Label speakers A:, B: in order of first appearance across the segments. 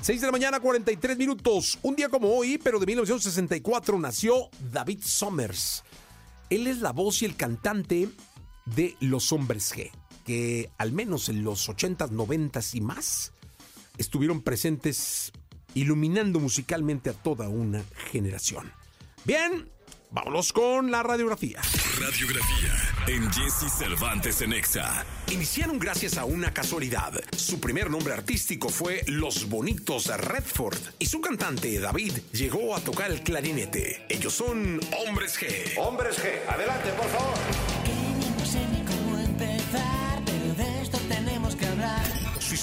A: 6 de la mañana, 43 minutos. Un día como hoy, pero de 1964, nació David Summers. Él es la voz y el cantante de Los Hombres G, que al menos en los 80s, 90s y más estuvieron presentes iluminando musicalmente a toda una generación. Bien, vámonos con la radiografía.
B: Radiografía en Jesse Cervantes en Exa.
A: Iniciaron gracias a una casualidad. Su primer nombre artístico fue Los Bonitos Redford y su cantante David llegó a tocar el clarinete. Ellos son Hombres G.
C: Hombres G, adelante, por favor.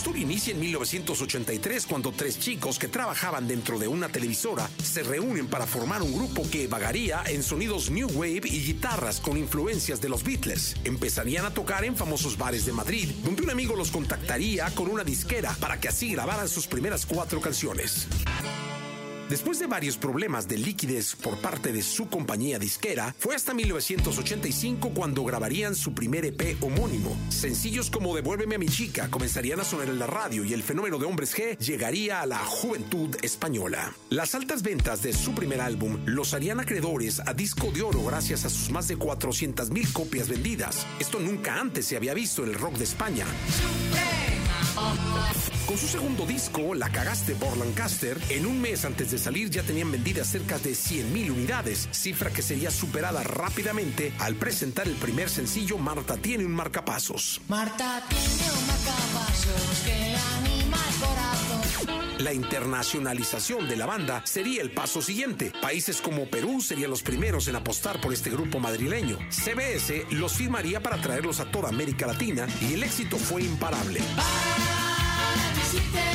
A: Historia inicia en 1983 cuando tres chicos que trabajaban dentro de una televisora se reúnen para formar un grupo que vagaría en sonidos new wave y guitarras con influencias de los Beatles. Empezarían a tocar en famosos bares de Madrid, donde un amigo los contactaría con una disquera para que así grabaran sus primeras cuatro canciones. Después de varios problemas de liquidez por parte de su compañía disquera, fue hasta 1985 cuando grabarían su primer EP homónimo. Sencillos como Devuélveme a mi chica comenzarían a sonar en la radio y el fenómeno de Hombres G llegaría a la juventud española. Las altas ventas de su primer álbum los harían acreedores a disco de oro gracias a sus más de 400 mil copias vendidas. Esto nunca antes se había visto en el rock de España. Con su segundo disco, La Cagaste por Lancaster, en un mes antes de salir ya tenían vendidas cerca de 100.000 unidades, cifra que sería superada rápidamente al presentar el primer sencillo Marta tiene un marcapasos.
D: Marta tiene un marcapasos que anima el corazón.
A: La internacionalización de la banda sería el paso siguiente. Países como Perú serían los primeros en apostar por este grupo madrileño. CBS los firmaría para traerlos a toda América Latina y el éxito fue imparable.
D: ¿Qué Paris, c'était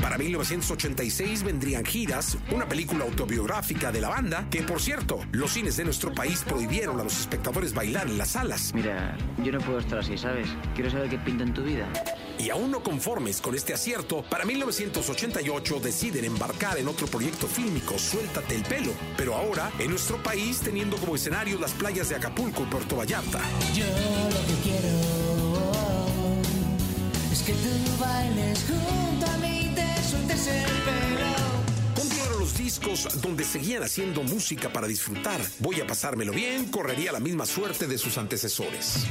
A: Para 1986 vendrían giras, una película autobiográfica de la banda, que por cierto, los cines de nuestro país prohibieron a los espectadores bailar en las salas.
E: Mira, yo no puedo estar así, ¿sabes? Quiero saber qué pinta en tu vida.
A: Y aún no conformes con este acierto, para 1988 deciden embarcar en otro proyecto fílmico, Suéltate el pelo, pero ahora en nuestro país teniendo como escenario las playas de Acapulco y Puerto Vallarta.
D: Yo lo que quiero es que tú bailes
A: donde seguían haciendo música para disfrutar. Voy a pasármelo bien, correría la misma suerte de sus antecesores.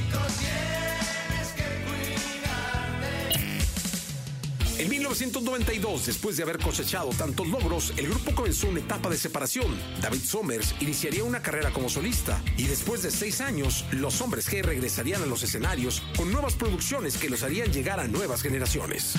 A: En 1992, después de haber cosechado tantos logros, el grupo comenzó una etapa de separación. David Somers iniciaría una carrera como solista y después de seis años, los hombres G regresarían a los escenarios con nuevas producciones que los harían llegar a nuevas generaciones.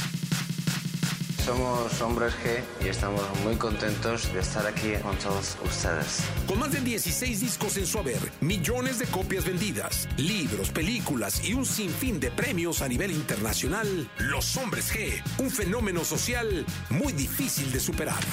F: Somos Hombres G y estamos muy contentos de estar aquí con todos ustedes.
A: Con más de 16 discos en su haber, millones de copias vendidas, libros, películas y un sinfín de premios a nivel internacional, Los Hombres G, un fenómeno social muy difícil de superar.